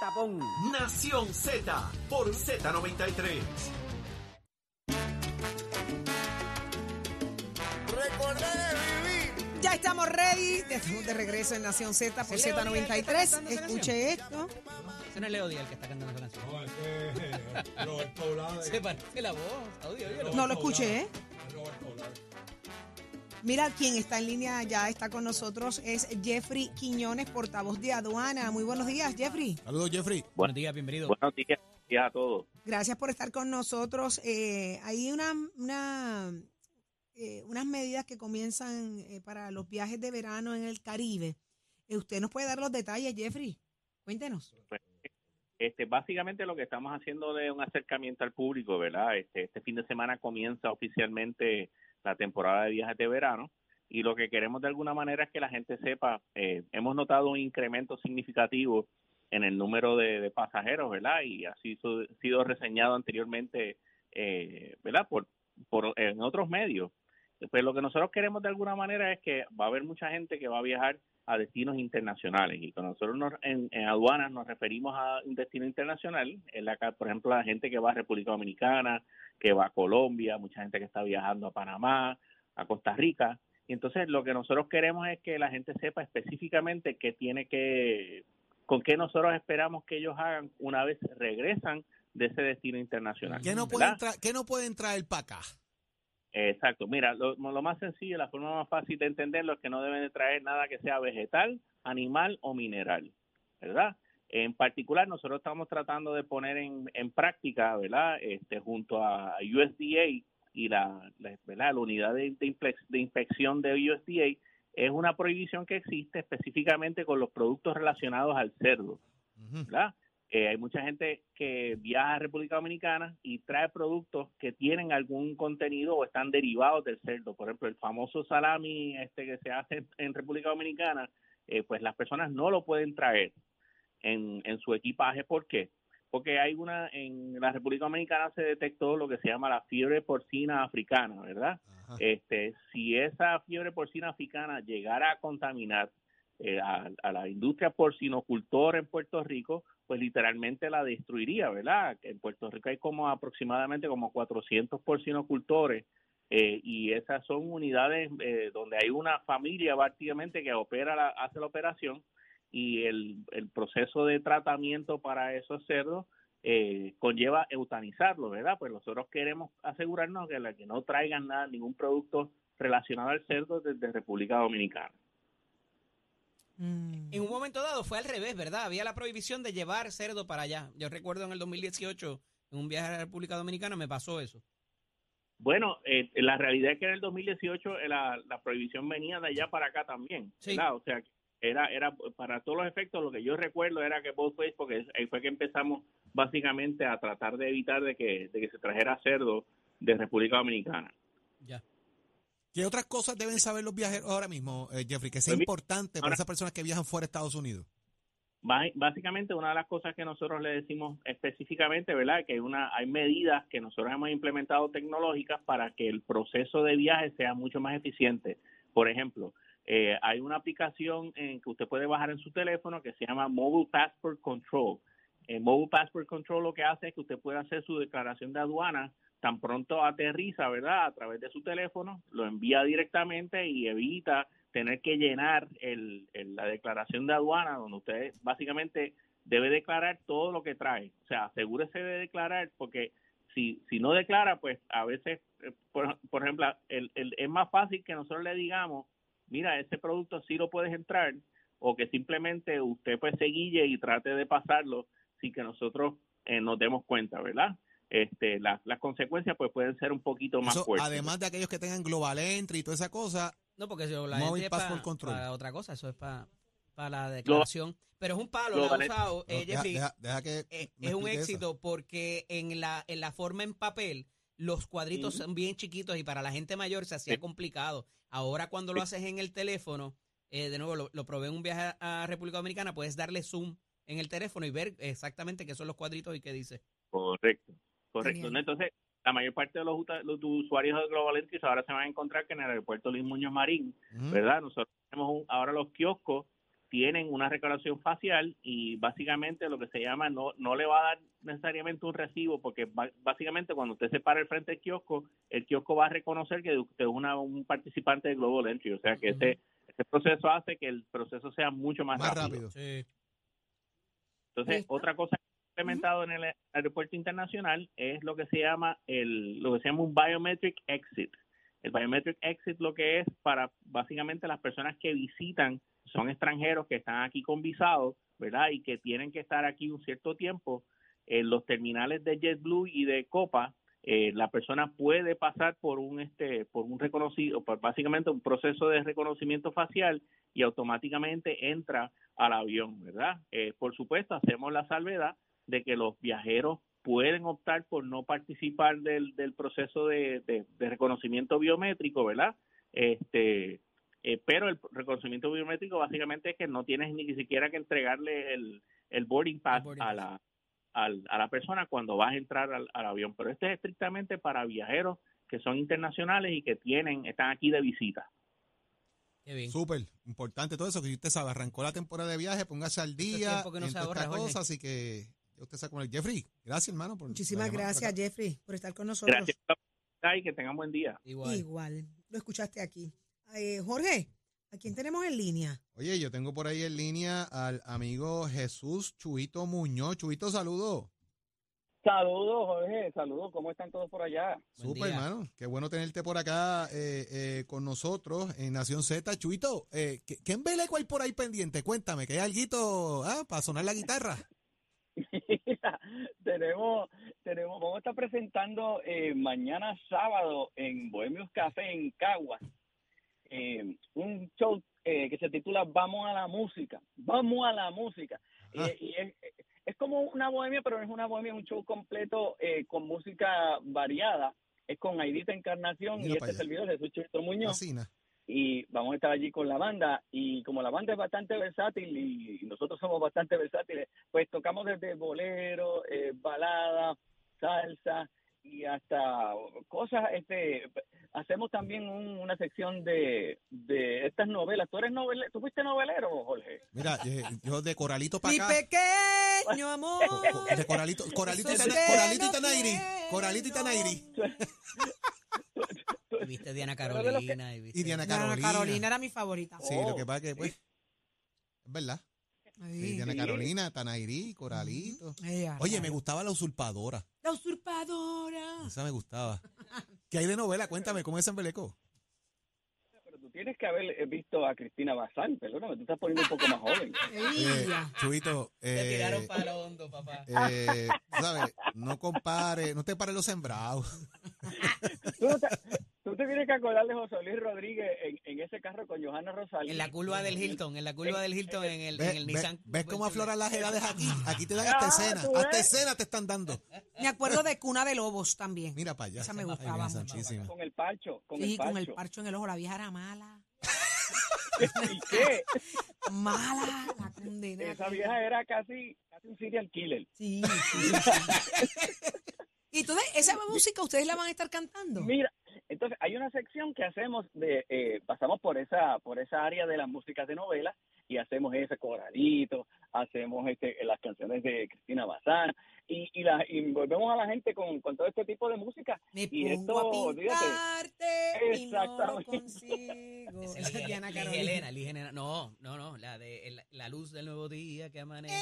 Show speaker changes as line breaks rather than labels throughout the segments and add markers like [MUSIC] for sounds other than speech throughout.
tapón.
Nación Z por Z93.
Recordar es vivir.
Ya estamos ready. Estamos de regreso en Nación Z por
¿Es Leo Díaz el que está
Z93.
cantando esa
Escuche esto.
Ese no es Leo Díaz el que está cantando esa canción.
No, ese es Roberto Blades. [LAUGHS]
Se parece la voz. Audio.
No lo escuché, ¿eh?
Roberto Blades.
Mira, quien está en línea ya está con nosotros es Jeffrey Quiñones, portavoz de aduana. Muy buenos días, Jeffrey.
Saludos, Jeffrey.
Buenos días, bienvenido.
Buenos días, días a todos.
Gracias por estar con nosotros. Eh, hay una, una, eh, unas medidas que comienzan eh, para los viajes de verano en el Caribe. Eh, ¿Usted nos puede dar los detalles, Jeffrey? Cuéntenos.
Este, básicamente lo que estamos haciendo de un acercamiento al público, ¿verdad? Este, este fin de semana comienza oficialmente la temporada de viajes de verano y lo que queremos de alguna manera es que la gente sepa, eh, hemos notado un incremento significativo en el número de, pasajeros, ¿verdad? Y así su- sido reseñado anteriormente, eh, ¿verdad? Por, por en otros medios. Pues lo que nosotros queremos de alguna manera es que va a haber mucha gente que va a viajar a destinos internacionales y cuando nosotros nos- en, en aduanas nos referimos a un destino internacional, en la, por ejemplo, la gente que va a República Dominicana, que va a Colombia, mucha gente que está viajando a Panamá, a Costa Rica, y entonces lo que nosotros queremos es que la gente sepa específicamente qué tiene que, con qué nosotros esperamos que ellos hagan una vez regresan de ese destino internacional.
¿Qué no, pueden tra- ¿Qué no pueden traer para acá?
Exacto, mira, lo, lo más sencillo, la forma más fácil de entenderlo es que no deben de traer nada que sea vegetal, animal o mineral, ¿verdad? En particular, nosotros estamos tratando de poner en, en práctica, ¿verdad? Este, junto a USDA y la, la, ¿verdad? la unidad de, de inspec- de inspección de USDA, es una prohibición que existe específicamente con los productos relacionados al cerdo. ¿verdad? Eh, hay mucha gente que viaja a República Dominicana y trae productos que tienen algún contenido o están derivados del cerdo. Por ejemplo, el famoso salami este que se hace en República Dominicana, eh, pues las personas no lo pueden traer en, en su equipaje. ¿Por qué? Porque hay una, en la República Dominicana se detectó lo que se llama la fiebre porcina africana, ¿verdad?
Ajá.
este, si esa fiebre porcina africana llegara a contaminar eh, a, a la industria porcinocultora en Puerto Rico, pues literalmente la destruiría, ¿verdad? En Puerto Rico hay como aproximadamente como 400 porcinocultores eh, y esas son unidades eh, donde hay una familia prácticamente que opera la, hace la operación y el, el proceso de tratamiento para esos cerdos eh, conlleva eutanizarlo, ¿verdad? Pues nosotros queremos asegurarnos que, la, que no traigan nada, ningún producto relacionado al cerdo desde República Dominicana.
Mm.
En un momento dado fue al revés, ¿verdad? Había la prohibición de llevar cerdo para allá. Yo recuerdo en el 2018, en un viaje a la República Dominicana, me pasó eso.
Bueno, eh, la realidad es que en el 2018 eh, la, la prohibición venía de allá para acá también,
Sí.
¿verdad? O sea, era era para todos los efectos lo que yo recuerdo era que both ways, porque ahí fue que empezamos básicamente a tratar de evitar de que, de que se trajera cerdo de República Dominicana.
Ya.
¿Qué otras cosas deben saber los viajeros ahora mismo, eh, Jeffrey, que sea
Pues
importante para esas personas que viajan fuera de Estados Unidos?
Básicamente una de las cosas que nosotros le decimos específicamente, ¿verdad? Que hay una hay medidas que nosotros hemos implementado tecnológicas para que el proceso de viaje sea mucho más eficiente. Por ejemplo, eh, hay una aplicación en que usted puede bajar en su teléfono que se llama Mobile Passport Control. Eh, Mobile Passport Control lo que hace es que usted puede hacer su declaración de aduana tan pronto aterriza, ¿verdad? A través de su teléfono, lo envía directamente y evita tener que llenar el, el- la declaración de aduana, donde usted básicamente debe declarar todo lo que trae. O sea, asegúrese de declarar, porque si, si no declara, pues a veces, eh, por, ejemplo, el- es más fácil que nosotros le digamos, mira, ese producto sí lo puedes entrar, o que simplemente usted pues se guille y trate de pasarlo sin que nosotros eh, nos demos cuenta, ¿verdad? Este, las, las consecuencias pues pueden ser un poquito más
Eso,
fuertes.
además de aquellos que tengan Global Entry y toda esa cosa,
No, porque eso, la
Móvil
gente es para otra cosa, eso es para, para la declaración. Pero es un palo, la ha
Global-
usado, eh,
no, deja,
Jeffrey,
deja- deja que
eh,
me
es un
esa.
éxito porque en la, en la forma en papel los cuadritos son bien chiquitos y para la gente mayor se hacía
Sí.
complicado. Ahora cuando lo
Sí.
haces en el teléfono, eh, de nuevo lo, lo probé en un viaje a, a República Dominicana, puedes darle zoom en el teléfono y ver exactamente qué son los cuadritos y qué dice.
Correcto, correcto. Entonces, la mayor parte de los, usuarios de Global Entries ahora se van a encontrar que en el aeropuerto Luis Muñoz Marín. ¿verdad? Nosotros tenemos un- ahora los kioscos tienen una recaudación facial y básicamente lo que se llama no no le va a dar necesariamente un recibo porque ba- básicamente cuando usted se para al frente del kiosco, el kiosco va a reconocer que usted es una, un participante de Global Entry, o sea que ese, ese proceso hace que el proceso sea mucho más,
Más
rápido.
rápido.
Sí.
Entonces, otra cosa implementado en el aeropuerto internacional es lo que se llama el lo que se llama un biometric exit. El biometric exit lo que es para básicamente las personas que visitan son extranjeros que están aquí con visado, ¿verdad? Y que tienen que estar aquí un cierto tiempo en los terminales de JetBlue y de Copa. eh, la persona puede pasar por un este por un reconocido por básicamente un proceso de reconocimiento facial y automáticamente entra al avión, ¿verdad? Eh, por supuesto, hacemos la salvedad de que los viajeros pueden optar por no participar del, del proceso de, de- de reconocimiento biométrico, ¿verdad? Este, eh, pero el reconocimiento biométrico básicamente es que no tienes ni siquiera que entregarle el, el boarding pass,
El boarding
a
pass.
la al- a la persona cuando vas a entrar al, al avión. Pero este es estrictamente para viajeros que son internacionales y que tienen están aquí de visita.
Qué bien.
Súper importante todo eso, que usted sabe, arrancó la temporada de viaje, póngase al día
no
en
se
toda esta
ahorra, Jorge.
cosa, así que ya usted sabe con el Jeffrey. Gracias, hermano. Por
Muchísimas
por
gracias. Jeffrey, por estar con nosotros.
Gracias y que tengan buen día.
Igual.
Igual, lo escuchaste aquí. Eh, Jorge, ¿a quién tenemos en línea?
Oye, yo tengo por ahí en línea al amigo Jesús Chuito Muñoz. Chuito, saludo.
Saludos, Jorge, saludos, ¿cómo están todos por allá?
Súper, hermano. Qué bueno tenerte por acá eh, eh, con nosotros en Nación Z. Chuito, eh, ¿qué, qué embeleco hay por ahí pendiente? Cuéntame, que hay alguito ah, para sonar la guitarra.
Tenemos, tenemos, vamos a estar presentando eh, mañana sábado en Bohemios Café en Caguas eh, un show eh, que se titula Vamos a la música, vamos a la música. Y-
Ajá.
y es, es como una bohemia, pero no es una bohemia, es un show completo eh, con música variada. Es con Aidita Encarnación
Mira
y este servidor Jesús Chito Muñoz. Y vamos a estar allí con la banda y como la banda es bastante versátil y nosotros somos bastante versátiles, pues tocamos desde bolero, eh, balada, salsa y hasta cosas, este, hacemos también un- una sección de, de estas novelas. ¿Tú eres novelero? ¿Tú fuiste novelero, Jorge?
Mira, eh, yo de Coralito para
Mi pequeño amor.
De Coralito, Coralito, y Coralito y Tanairi. Coralito y. Tanairi. [LAUGHS]
Y viste Diana Carolina. Y, viste-
Y Diana
Diana
Carolina.
Carolina era mi favorita.
Sí,
Oh,
lo que pasa que, pues, es verdad.
Ay,
Sí, Diana
Sí.
Carolina, Tanairi, Coralito.
ella,
Oye, me gustaba La Usurpadora.
La usurpadora.
Esa me gustaba. ¿Qué hay de novela? Cuéntame, ¿cómo es ese embeleco?
Pero tú tienes que haber eh, visto a Cristina Bazán, perdóname, tú estás poniendo un poco más joven. [LAUGHS]
Eh,
Ella.
Chuito,
Te
eh,
tiraron para lo hondo, papá.
eh, ¿sabes? No compare, no te pares los sembrados.
Tú, no te, tú te tienes que acordar de José Luis Rodríguez en, en ese carro con Johanna Rosalí.
En la curva del Hilton, en la curva del Hilton, en el,
¿Ves,
en el
ves-
Nissan.
ves cómo afloran las edades aquí? Aquí te dan
Ah,
hasta escena.
¿tú
Hasta
ves?
escena te están dando.
Me acuerdo de Cuna de Lobos también.
Mira para allá.
Esa me
Ay,
gustaba.
Santísima.
Con el parcho, con
sí,
el parcho.
con el parcho en el ojo. La vieja era mala. [LAUGHS]
¿Y qué?
Mala. La condena.
Esa vieja era casi, casi un serial killer.
Sí, sí, sí. [LAUGHS] Y entonces, esa música ustedes la van a estar cantando.
Mira, entonces hay una sección que hacemos de, eh, pasamos por esa, por esa área de las músicas de novela y hacemos ese coralito, hacemos este, las canciones de Cristina Bazán y, y, la, y volvemos a la gente con, con todo este tipo de música.
Me
y
pongo
esto,
a pintarte y no lo
Exactamente.
consigo.
Esa
Esa es Diana Carolina.
Helena. No, no, no, la de el- la luz del nuevo día que amanece.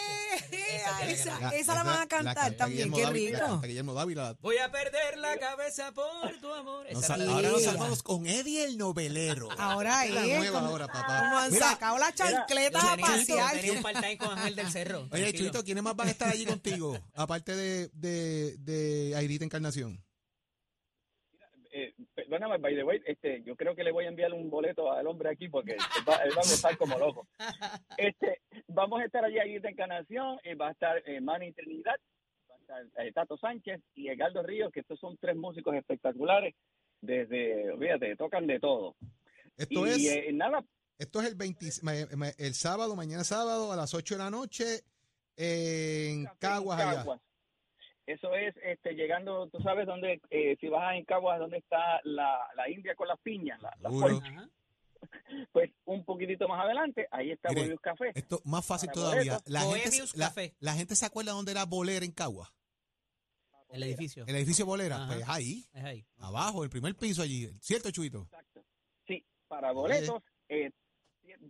Eh,
Esa
esa-
Carolina.
esa la van a cantar
canta
también, qué
la
rico.
Guillermo Dávila.
Voy a perder la cabeza por tu amor.
Nos
Esa la-
ahora nos salvamos con Eddie el novelero.
Ahora
Es la nueva
como-
ahora, papá.
como han
Mira,
sacado la chancleta a
tenía,
pasear.
tenía un part-time con Ángel del Cerro.
Oye. Chuito, ¿quiénes más van a estar allí contigo? [LAUGHS] Aparte de, de, de Aidita Encarnación.
Eh, perdóname, by the way, este, yo creo que le voy a enviar un boleto al hombre aquí porque él va, él va a gozar como loco. [LAUGHS] Este, vamos a estar allí ahí de Encarnación, y va a estar eh, Manny Trinidad, va a estar eh, Tato Sánchez y Edgardo Ríos, que estos son tres músicos espectaculares, desde, fíjate, tocan de todo.
Esto
y
es
eh, nada,
esto es el 20 ma- ma- el sábado, mañana sábado a las 8 de la noche en Caguas allá.
Caguas. Eso es este, llegando, tú sabes dónde, eh, si vas en Caguas, dónde está la, la India con las piñas, la, la. [LAUGHS] Pues un poquitito más adelante, ahí está
Mire,
Café.
Esto más fácil
Para
todavía. La gente, la,
Café.
la gente se acuerda dónde era Bolera en Cagua.
El edificio.
El edificio Bolera.
Ajá.
Pues ahí,
Es ahí.
abajo, el primer piso allí. ¿Cierto, Chuito?
Exacto. Sí, para boletos, eh,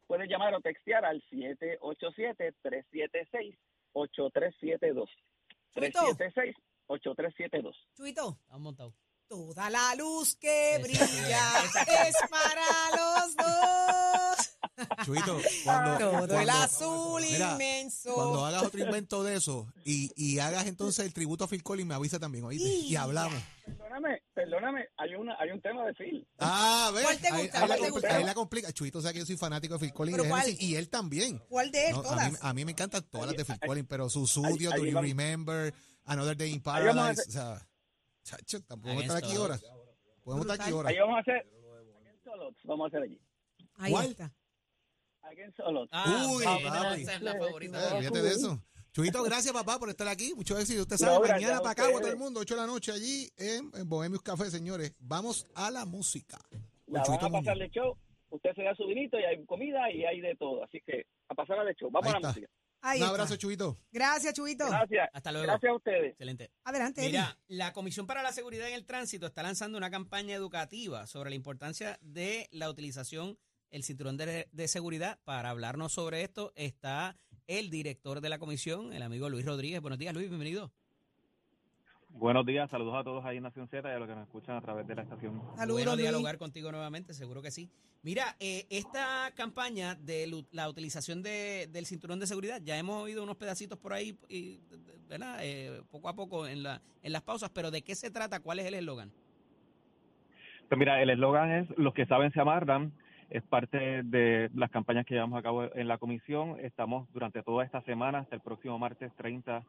puedes llamar o textear al 787-376-8372.
Chuito.
376-8372.
Chuito,
Estamos montados.
toda la luz que brilla es para los dos.
Chuito, [LAUGHS] cuando,
Todo el
cuando-
azul
mira,
inmenso.
cuando hagas otro invento de eso y, y hagas entonces el tributo a Phil Collins, me avisa también, ¿oíste? Y hablamos.
Perdóname, perdóname, hay, una, hay un tema de Phil.
Ah, ¿ves?
¿Cuál te gusta?
ahí,
¿Cuál
la
te
compli-
gusta?
ahí la complica. Chuito sabe que yo soy fanático de Phil Collins
¿Pero
de
cuál?
Genesis, y él también.
¿Cuál de él?
No, a,
Todas.
mí, a mí me encantan todas las de Phil Collins, pero Susudio, Do You. Remember, Another Day in
Ahí vamos a
Paradise. O sea, chacho, tampoco estar aquí ahora. Podemos estar aquí ahora.
Ahí vamos a hacer vamos a hacer allí.
Ahí
¿Cuál?
está.
Against All Odds.
Ah,
Uy, papi.
esa es la favorita.
Eh, Olvídate de eso. Chuito, gracias papá por estar aquí. Mucho éxito. Usted sabe,
No,
mañana para Cagua todo el mundo, 8 de la noche allí en, en Bohemius Café, señores. Vamos a la música.
La van a pasar de show. Usted se da su vinito y hay comida y hay de todo. Así que a pasar de show. Vamos
Ahí
a la
está.
música.
Ahí
Un
está.
abrazo, Chuito.
Gracias, Chuito.
Gracias.
Hasta luego.
Gracias a ustedes.
Excelente.
Adelante, Eli.
Mira, la Comisión para la Seguridad en el Tránsito está lanzando una campaña educativa sobre la importancia de la utilización el cinturón de, de seguridad. Para hablarnos sobre esto está el director de la comisión, el amigo Luis Rodríguez. Buenos días, Luis, bienvenido.
Buenos días, saludos a todos ahí en Nación Z y a los que nos escuchan a través de la estación.
Saludos,
bueno
Luis.
dialogar contigo nuevamente, seguro que sí. Mira, eh, esta campaña de la utilización de- del cinturón de seguridad, ya hemos oído unos pedacitos por ahí, y, ¿verdad? Eh, poco a poco en, la, en las pausas, pero ¿de qué se trata? ¿Cuál es el eslogan?
Pues mira, el eslogan es Los que saben se amarran. Es parte de las campañas que llevamos a cabo en la comisión. Estamos durante toda esta semana, hasta el próximo martes 30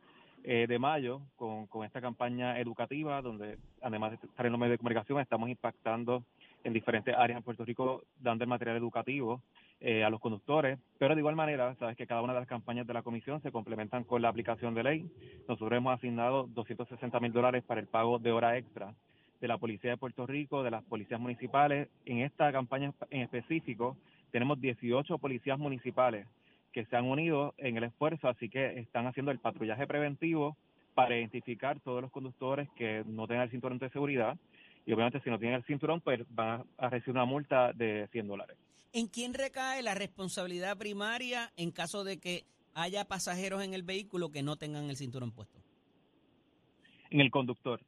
eh, de mayo, con, esta campaña educativa, donde además de estar en los medios de comunicación, estamos impactando en diferentes áreas en Puerto Rico, dando el material educativo eh, a los conductores. Pero de igual manera, sabes que cada una de las campañas de la comisión se complementan con la aplicación de ley. Nosotros hemos asignado 260 mil dólares para el pago de hora extra de la Policía de Puerto Rico, de las policías municipales. En esta campaña en específico tenemos 18 policías municipales que se han unido en el esfuerzo, así que están haciendo el patrullaje preventivo para identificar todos los conductores que no tengan el cinturón de seguridad y obviamente si no tienen el cinturón pues van a recibir una multa de 100 dólares.
¿En quién recae la responsabilidad primaria en caso de que haya pasajeros en el vehículo que no tengan el cinturón puesto?
en el conductor.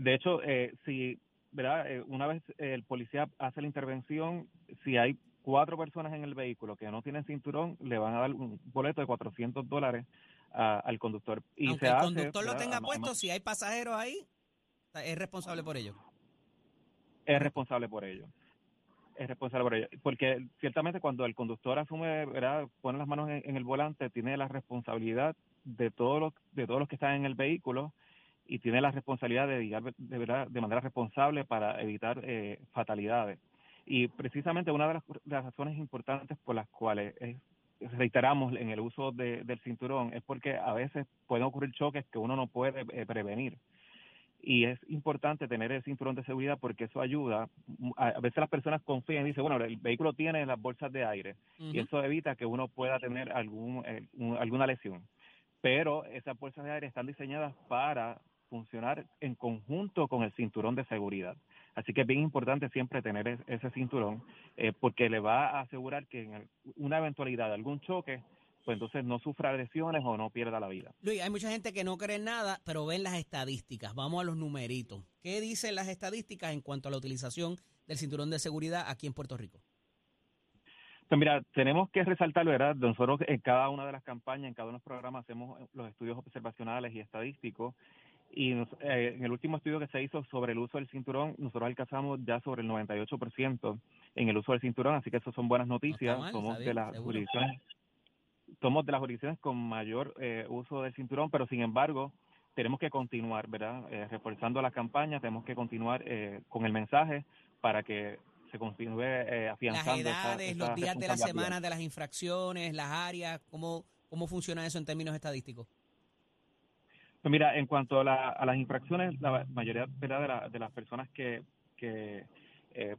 De hecho, eh, si, ¿verdad? Eh, una vez el policía hace la intervención, si hay cuatro personas en el vehículo que no tienen cinturón, le van a dar un boleto de 400 dólares a- al conductor. Y
Aunque
se
el
hace,
conductor lo tenga puesto, si hay pasajeros ahí, es responsable por ello.
es responsable por ello. Es responsable por ello. Porque ciertamente cuando el conductor asume, ¿verdad? pone las manos en, en el volante, tiene la responsabilidad de todos los, de todos los que están en el vehículo y tiene la responsabilidad de guiar de, verdad, de manera responsable para evitar eh, fatalidades. Y precisamente una de las, de las razones importantes por las cuales es- reiteramos en el uso de- del cinturón es porque a veces pueden ocurrir choques que uno no puede eh, prevenir y es importante tener el cinturón de seguridad porque eso ayuda. A a veces las personas confían y dicen, bueno, el vehículo tiene las bolsas de aire y eso evita que uno pueda tener algún eh, un- alguna lesión. Pero esas bolsas de aire están diseñadas para funcionar en conjunto con el cinturón de seguridad. Así que es bien importante siempre tener es- ese cinturón eh, porque le va a asegurar que en el- una eventualidad de algún choque, pues entonces no sufra lesiones o no pierda la vida.
Luis, hay mucha gente que no cree en nada, pero ven las estadísticas. Vamos a los numeritos. ¿Qué dicen las estadísticas en cuanto a la utilización del cinturón de seguridad aquí en Puerto Rico?
Pues mira, tenemos que resaltarlo, ¿verdad? Nosotros en cada una de las campañas, en cada uno de los programas, hacemos los estudios observacionales y estadísticos. Y eh, en el último estudio que se hizo sobre el uso del cinturón, nosotros alcanzamos ya sobre el 98% en el uso del cinturón, así que eso son buenas noticias.
mal,
somos de las
seguro.
jurisdicciones, somos de las jurisdicciones con mayor eh, uso del cinturón, pero sin embargo tenemos que continuar, ¿verdad? Eh, reforzando la campaña, tenemos que continuar eh, con el mensaje para que se continúe eh,
Las
afianzando. esa-
edades,
esa
los días de la semana de las infracciones, las áreas, ¿cómo, cómo funciona eso en términos estadísticos?
Pues mira, en cuanto a, la- a las infracciones, la mayoría ¿verdad? De, la- de las personas que, que eh,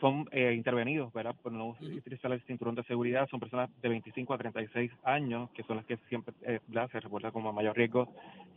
son eh, intervenidos, ¿verdad? Por no utilizar el cinturón de seguridad, son personas de 25 a 36 años, que son las que siempre eh, se reporta como mayor riesgo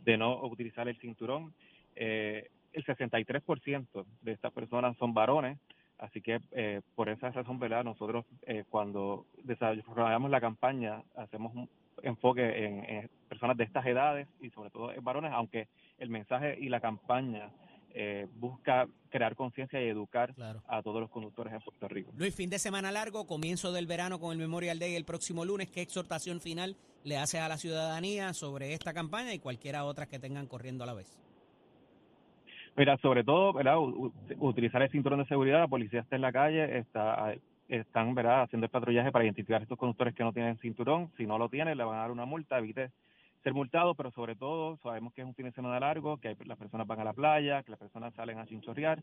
de no utilizar el cinturón. Eh, el 63% de estas personas son varones, así que eh, por esa razón, ¿verdad? Nosotros eh, cuando desarrollamos la campaña hacemos un enfoque en, en personas de estas edades y sobre todo en varones, aunque el mensaje y la campaña eh, busca crear conciencia y educar
Claro.
a todos los conductores en Puerto Rico.
Luis, fin de semana largo, comienzo del verano con el Memorial Day el próximo lunes. ¿Qué exhortación final le haces a la ciudadanía sobre esta campaña y cualquiera otras que tengan corriendo a la vez?
Mira, sobre todo, ¿verdad? Utilizar el cinturón de seguridad, la policía está en la calle, está están, ¿verdad? haciendo el patrullaje para identificar a estos conductores que no tienen cinturón, si no lo tienen le van a dar una multa, evite ser multado, pero sobre todo sabemos que es un fin de semana largo, que hay- las personas van a la playa, que las personas salen a chinchorrear,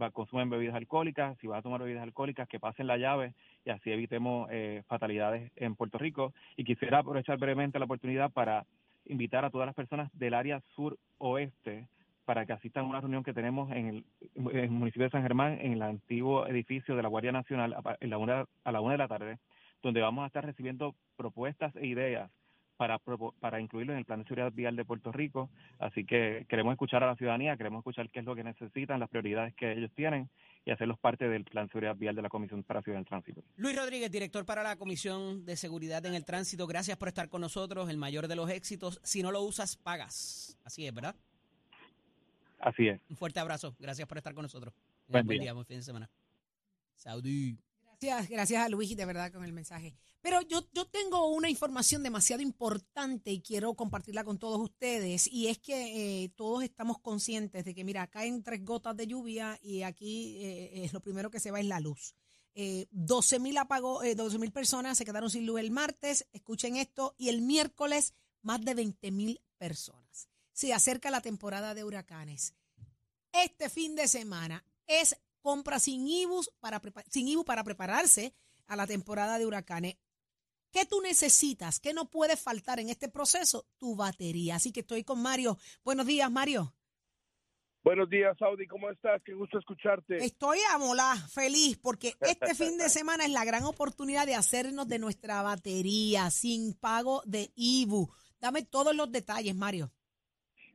va- consumen bebidas alcohólicas, si van a tomar bebidas alcohólicas, que pasen la llave y así evitemos eh, fatalidades en Puerto Rico. Y quisiera aprovechar brevemente la oportunidad para invitar a todas las personas del área sur-oeste para que asistan a una reunión que tenemos en el, municipio de San Germán, en el antiguo edificio de la Guardia Nacional, a, la una, de la tarde, donde vamos a estar recibiendo propuestas e ideas para, para incluirlo en el Plan de Seguridad Vial de Puerto Rico. Así que queremos escuchar a la ciudadanía, queremos escuchar qué es lo que necesitan, las prioridades que ellos tienen y hacerlos parte del Plan de Seguridad Vial de la Comisión para Ciudad del Tránsito.
Luis Rodríguez, director para la Comisión de Seguridad en el Tránsito, gracias por estar con nosotros, el mayor de los éxitos. Si no lo usas, pagas. Así es, ¿verdad?
Así es.
Un fuerte abrazo, gracias por estar con nosotros.
Buen
Buen
día.
día, buen fin de semana. Saudí.
Gracias, gracias a Luis, de verdad, con el mensaje. Pero yo, yo tengo una información demasiado importante y quiero compartirla con todos ustedes. Y es que eh, todos estamos conscientes de que, mira, caen tres gotas de lluvia y aquí eh, eh, lo primero que se va es la luz. Eh, 12 mil apagó, eh, 12 mil personas se quedaron sin luz el martes. Escuchen esto. Y el miércoles, más de 20 mil personas. Se acerca la temporada de huracanes. Este fin de semana es compra sin IBU para, sin IBU para prepararse a la temporada de huracanes. ¿Qué tú necesitas? ¿Qué no puede faltar en este proceso? Tu batería. Así que estoy con Mario. Buenos días, Mario.
Buenos días, Audi, ¿cómo estás? Qué gusto escucharte.
Estoy a molar, feliz, porque este fin de semana es la gran oportunidad de hacernos de nuestra batería sin pago de IBU. Dame todos los detalles, Mario.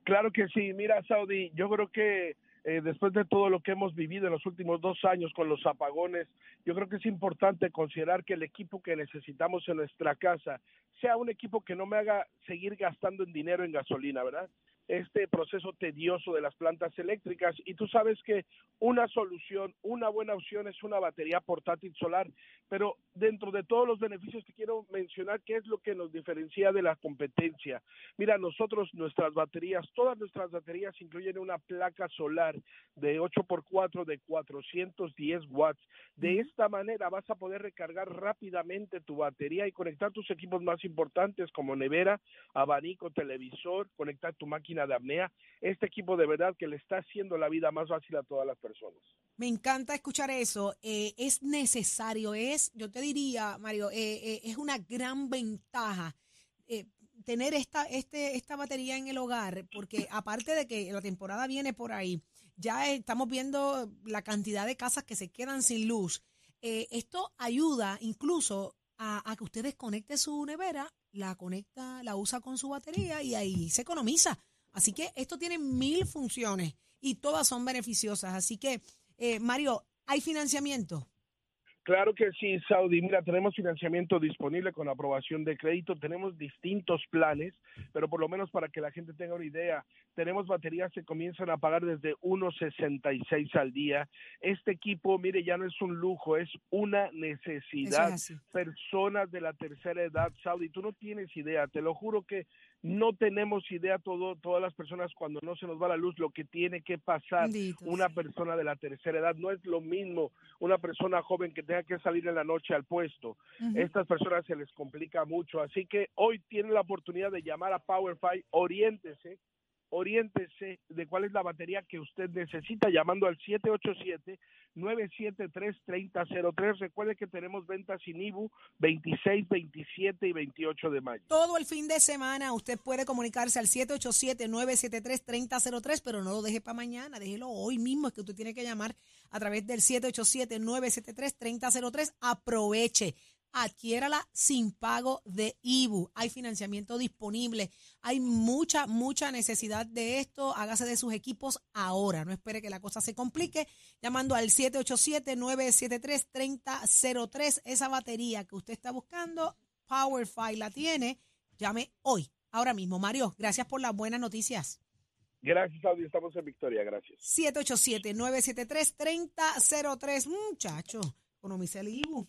Claro que sí, mira, Saudi, yo creo que eh, después de todo lo que hemos vivido en los últimos dos años con los apagones, yo creo que es importante considerar que el equipo que necesitamos en nuestra casa sea un equipo que no me haga seguir gastando en dinero en gasolina, ¿verdad? Este proceso tedioso de las plantas eléctricas y tú sabes que una solución, una buena opción es una batería portátil solar, pero dentro de todos los beneficios te quiero mencionar qué es lo que nos diferencia de la competencia. Mira, nosotros, nuestras baterías, todas nuestras baterías incluyen una placa solar de 8x4 de 410 watts. De esta manera vas a poder recargar rápidamente tu batería y conectar tus equipos más importantes como nevera, abanico, televisor, conectar tu máquina de apnea. Este equipo de verdad que le está haciendo la vida más fácil a todas las personas.
Me encanta escuchar eso. Eh, es necesario, es, yo te diría, Mario, eh, eh, es una gran ventaja tener esta, este, esta batería en el hogar, porque [COUGHS] aparte de que la temporada viene por ahí, ya estamos viendo la cantidad de casas que se quedan sin luz. Esto ayuda incluso a, a que usted desconecte su nevera, la conecta, la usa con su batería y ahí se economiza. Así que esto tiene mil funciones y todas son beneficiosas. Así que, eh, Mario, ¿hay financiamiento?
Claro que sí, Saudi. Mira, tenemos financiamiento disponible con aprobación de crédito. Tenemos distintos planes, pero por lo menos para que la gente tenga una idea, tenemos baterías que comienzan a pagar desde 1.66 al día. Este equipo, mire, ya no es un lujo, es una necesidad.
es.
Personas de la tercera edad, Saudi, tú no tienes idea. Te lo juro que no tenemos idea todo, todas las personas cuando no se nos va la luz lo que tiene que pasar
Bendito
una persona de la tercera edad. No es lo mismo una persona joven que tenga que salir en la noche al puesto. Estas personas se les complica mucho. Así que hoy tienen la oportunidad de llamar a PowerFi, oriéntese oriéntese de cuál es la batería que usted necesita llamando al 787-973-3003. Recuerde que tenemos ventas sin IBU 26, 27 y 28 de mayo.
Todo el fin de semana usted puede comunicarse al 787-973-3003, pero no lo deje para mañana, déjelo hoy mismo, es que usted tiene que llamar a través del 787-973-3003. Aproveche, adquiérala sin pago de IBU. Hay financiamiento disponible, hay mucha, mucha necesidad de esto. Hágase de sus equipos ahora, no espere que la cosa se complique. Llamando al 787-973-3003, esa batería que usted está buscando, PowerFi la tiene. Llame hoy, ahora mismo. Mario, gracias por las buenas noticias.
Gracias, Audi. Estamos en victoria. Gracias.
787-973-3003. Muchacho, economice el IBU.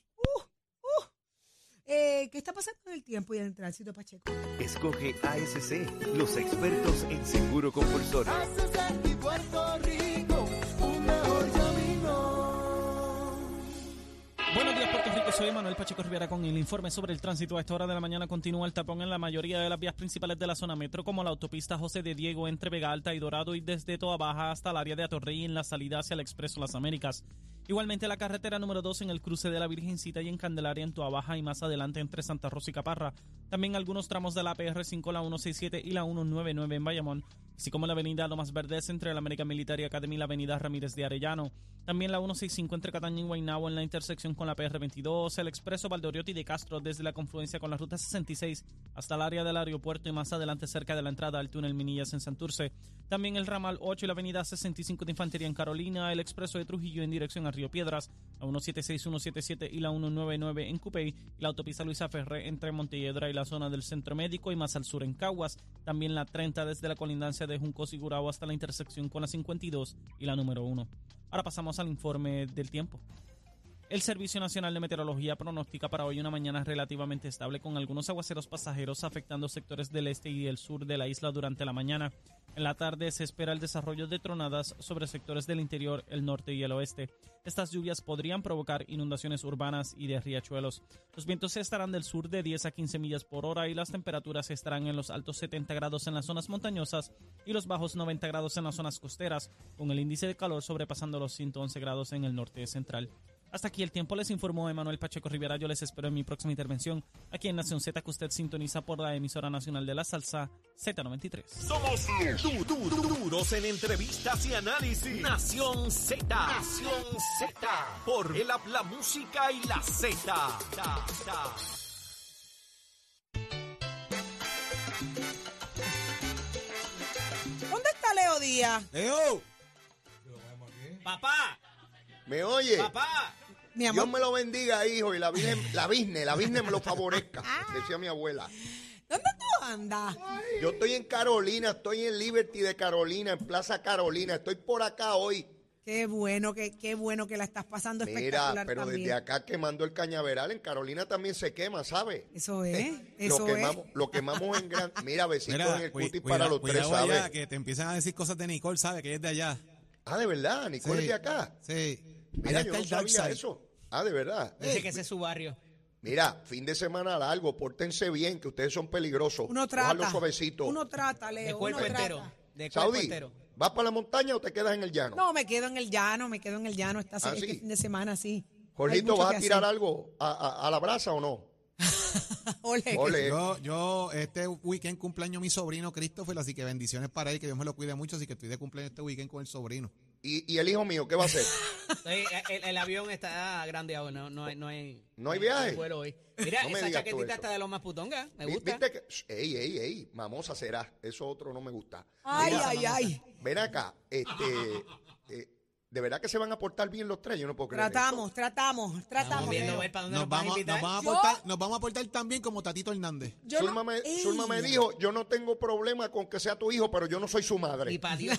Eh, ¿Qué está pasando en el tiempo y en el tránsito, Pacheco?
Escoge ASC, los expertos en seguro compulsorio.
Buenos días, Puerto Rico. Soy Manuel Pacheco Rivera con el informe sobre el tránsito. A esta hora de la mañana continúa el tapón en la mayoría de las vías principales de la zona metro, como la autopista José de Diego entre Vega Alta y Dorado y desde Toa Baja hasta el área de Atorrey en la salida hacia el Expreso Las Américas. Igualmente la carretera número 2 en el cruce de la Virgencita y en Candelaria en Toa Baja y más adelante entre Santa Rosa y Caparra. También algunos tramos de la PR5, la 167 y la 199 en Bayamón, así como la avenida Lomas Verdes entre la American Military Academy y la avenida Ramírez de Arellano. También la 165 entre Cataña y Guaynabo en la intersección con la PR22, el expreso Valdoriotti de Castro desde la confluencia con la ruta 66 hasta el área del aeropuerto y más adelante cerca de la entrada al túnel Minillas en Santurce. También el ramal 8 y la avenida 65 de Infantería en Carolina, el expreso de Trujillo en dirección a Río Piedras, la 176, 177 y la 199 en Cupey, y la autopista Luisa Ferré entre Montelledra y la zona del Centro Médico y más al sur en Caguas. También la 30 desde la colindancia de Juncos y Gurabo hasta la intersección con la 52 y la número 1. Ahora pasamos al informe del tiempo. El Servicio Nacional de Meteorología pronostica para hoy una mañana relativamente estable con algunos aguaceros pasajeros afectando sectores del este y el sur de la isla durante la mañana. En la tarde se espera el desarrollo de tronadas sobre sectores del interior, el norte y el oeste. Estas lluvias podrían provocar inundaciones urbanas y de riachuelos. Los vientos estarán del sur de 10 a 15 millas por hora y las temperaturas estarán en los altos 70 grados en las zonas montañosas y los bajos 90 grados en las zonas costeras, con el índice de calor sobrepasando los 111 grados en el norte central. Hasta aquí el tiempo les informó Emanuel Pacheco Rivera. Yo les espero en mi próxima intervención aquí en Nación Z que usted sintoniza por la emisora nacional de la salsa Z93.
Somos du- du- du- duros en entrevistas y análisis. Nación Z. Nación Z. Por el app, la música y la Z.
¿Dónde está Leo Díaz?
Leo.
Papá,
¿Me oye?
papá.
Mi
Dios me lo bendiga, hijo, y la Virgen, [LAUGHS] la Virgen, la Virgen me lo favorezca, decía mi abuela.
¿dónde tú andas?
Yo estoy en Carolina, estoy en Liberty de Carolina, en Plaza Carolina, estoy por acá hoy.
Qué bueno, que, qué bueno que la estás pasando
Mira,
espectacular
pero
también.
desde acá quemando el cañaveral, en Carolina también se quema, ¿sabes?
Eso es,
lo
eso
quemamos,
es.
lo quemamos en gran. [LAUGHS] Mira, besitos
Mira,
en el cutis
cuida-
para los tres, ¿sabes?
que te empiezan a decir cosas de Nicole, ¿sabes? Que ella es de allá.
Ah, de verdad, Nicole
Sí.
es de acá.
Sí.
Mira,
Allá
yo no sabía
side.
eso. Ah, de verdad.
Dice que ese es su barrio.
Mira, fin de semana largo, pórtense bien, que ustedes son peligrosos.
Uno trata.
suavecito.
Uno trata, Leo.
De cuerpo
uno
entero.
trata.
De cuerpo
Saudi,
entero.
¿vas para la montaña o te quedas en el llano?
No, me quedo en el llano, me quedo en el llano esta,
¿Ah,
este
sí?
fin de semana, sí.
Jorgito, ¿vas a tirar
hacer.
algo a, a- a la brasa o no? [LAUGHS]
Ole.
Ole.
Yo, yo, este weekend cumpleaños mi sobrino Christopher, así que bendiciones para él, que Dios me lo cuide mucho, así que estoy de cumpleaños este weekend con el sobrino.
¿Y, y el hijo mío qué va a hacer? [LAUGHS]
Sí, el, el avión está grandeado, no, no hay, no hay,
¿No hay viaje?
vuelo hoy. Mira,
No
esa chaquetita está de lo más putonga, me gusta.
¿Viste que? Ey, ey, ey, mamosa será. Eso otro no me gusta.
Ay,
Mira,
ay, ay.
Ven acá, este, eh, ¿de verdad que se van a portar bien los tres? Yo no puedo creer
Tratamos, tratamos,
Estamos
tratamos.
viendo a
Leo.
ver para dónde
Nos vamos, nos, vamos a portar, nos vamos a portar tan bien como Tatito Hernández.
Yo
esto.
no-
Zulma, me. Zulma me dijo, yo no tengo problema con que sea tu hijo, pero yo no soy su madre.
Y para Dios.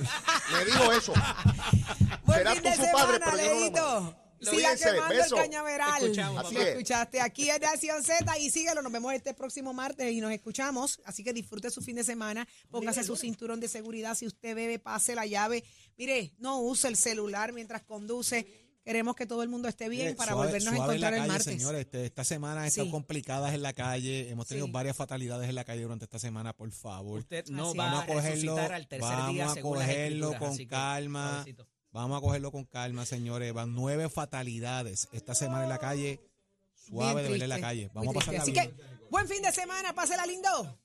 Me dijo eso. [LAUGHS]
Buen
Será
fin
tú su padre,
semana,
pero yo no.
Siga
Cuídense,
quemando el cañaveral.
Así
escuchaste aquí en Nación Z y síguelo. Nos vemos este próximo martes y nos escuchamos. Así que disfrute su fin de semana. Póngase su cinturón de seguridad. Si usted bebe, pase la llave. Mire, no use el celular mientras conduce. Queremos que todo el mundo esté bien para volvernos a
suave en la
encontrar el martes.
Señores, este, esta semana han estado
Sí.
complicadas en la calle. Hemos tenido varias fatalidades en la calle durante esta semana, por favor.
Usted no
Vamos
a
cogerlo, vamos a cogerlo con calma. Vamos a cogerlo con calma, señores. Van nueve fatalidades esta semana en la calle. Suave de ver en la calle. Vamos a pasar
Así que, buen fin de semana. Pásela lindo.